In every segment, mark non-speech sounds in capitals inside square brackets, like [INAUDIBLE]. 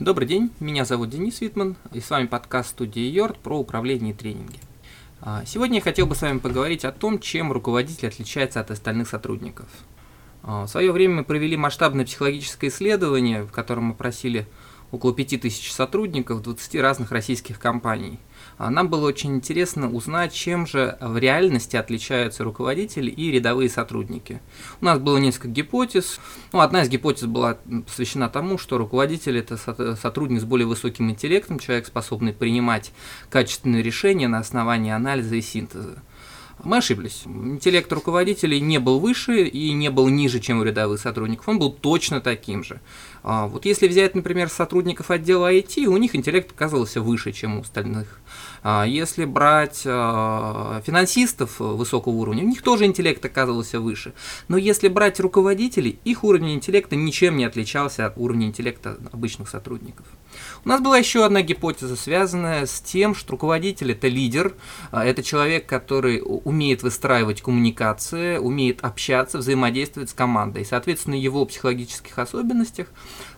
Добрый день, меня зовут Денис Витман, и с вами подкаст студии Йорд про управление и тренинги. А, сегодня я хотел бы с вами поговорить о том, чем руководитель отличается от остальных сотрудников. А, в свое время мы провели масштабное психологическое исследование, в котором мы просили около 5000 сотрудников 20 разных российских компаний. А нам было очень интересно узнать, чем же в реальности отличаются руководители и рядовые сотрудники. У нас было несколько гипотез. Ну, одна из гипотез была посвящена тому, что руководитель – это сотрудник с более высоким интеллектом, человек, способный принимать качественные решения на основании анализа и синтеза. Мы ошиблись. Интеллект руководителей не был выше и не был ниже, чем у рядовых сотрудников. Он был точно таким же. А вот если взять, например, сотрудников отдела IT, у них интеллект оказывался выше, чем у остальных. А если брать а, финансистов высокого уровня, у них тоже интеллект оказывался выше. Но если брать руководителей, их уровень интеллекта ничем не отличался от уровня интеллекта обычных сотрудников. У нас была еще одна гипотеза, связанная с тем, что руководитель это лидер, а, это человек, который умеет выстраивать коммуникации, умеет общаться, взаимодействовать с командой. И, соответственно, его психологических особенностях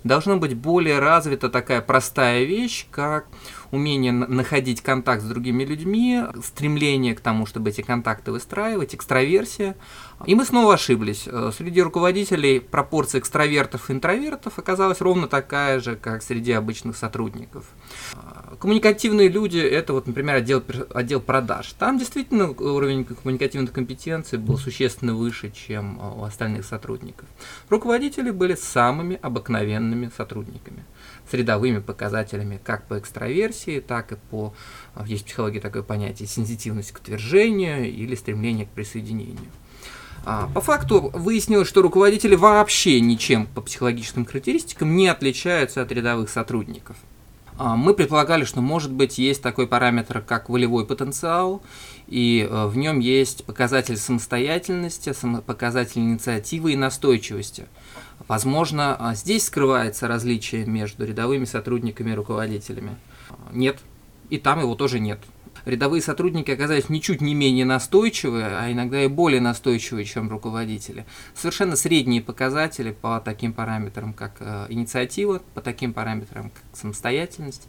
должна быть более развита такая простая вещь, как умение находить контакт с другими людьми, стремление к тому, чтобы эти контакты выстраивать, экстраверсия. И мы снова ошиблись. Э, среди руководителей пропорция экстравертов и интровертов оказалась ровно такая же, как среди обычных сотрудников. Коммуникативные люди – это, вот, например, отдел, отдел продаж. Там действительно уровень коммуникативных компетенций был существенно выше, чем э, у остальных сотрудников. Руководители были самыми обыкновенными сотрудниками с рядовыми показателями как по экстраверсии, так и по, есть в психологии такое понятие, сенситивность к утверждению или стремление к присоединению. А, по факту выяснилось, что руководители вообще ничем по психологическим характеристикам не отличаются от рядовых сотрудников. А, мы предполагали, что может быть есть такой параметр, как волевой потенциал, и э, в нем есть показатель самостоятельности, показатель инициативы и настойчивости. Возможно, а, здесь скрывается различие между рядовыми сотрудниками и руководителями. Нет, и там его тоже нет рядовые сотрудники оказались ничуть не менее настойчивые, а иногда и более настойчивые, чем руководители. Совершенно средние показатели по таким параметрам, как э, инициатива, по таким параметрам, как самостоятельность.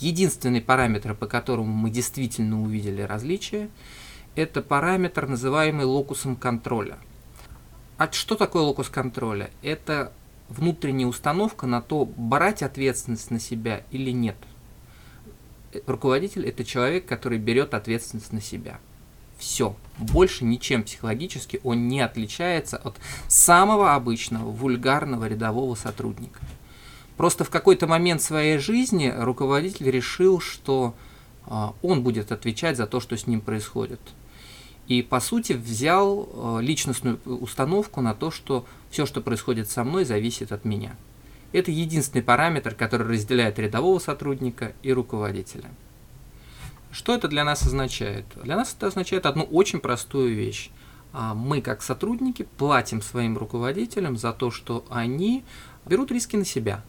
Единственный параметр, по которому мы действительно увидели различия, это параметр, называемый локусом контроля. А что такое локус контроля? Это внутренняя установка на то, брать ответственность на себя или нет руководитель это человек, который берет ответственность на себя. Все. Больше ничем психологически он не отличается от самого обычного, вульгарного рядового сотрудника. Просто в какой-то момент своей жизни руководитель решил, что э, он будет отвечать за то, что с ним происходит. И по сути взял э, личностную установку на то, что все, что происходит со мной, зависит от меня. Это единственный параметр, который разделяет рядового сотрудника и руководителя. Что это для нас означает? Для нас это означает одну очень простую вещь. А, мы, как сотрудники, платим своим руководителям за то, что они берут риски на себя.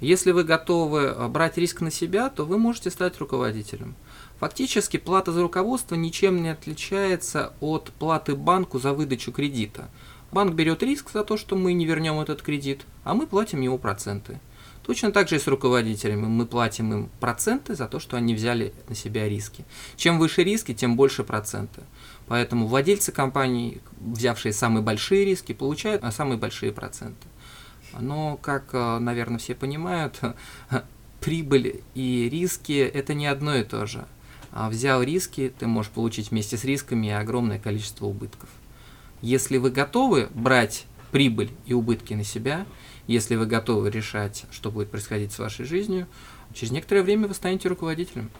Если вы готовы а, брать риск на себя, то вы можете стать руководителем. Фактически плата за руководство ничем не отличается от платы банку за выдачу кредита. Банк берет риск за то, что мы не вернем этот кредит, а мы платим ему проценты. Точно так же и с руководителями. Мы платим им проценты за то, что они взяли на себя риски. Чем выше риски, тем больше проценты. Поэтому владельцы компаний, взявшие самые большие риски, получают самые большие проценты. Но, как, э, наверное, все понимают, [LAUGHS] прибыль и риски – это не одно и то же. А взял риски, ты можешь получить вместе с рисками огромное количество убытков. Если вы готовы брать прибыль и убытки на себя, если вы готовы решать, что будет происходить с вашей жизнью, через некоторое время вы станете руководителем.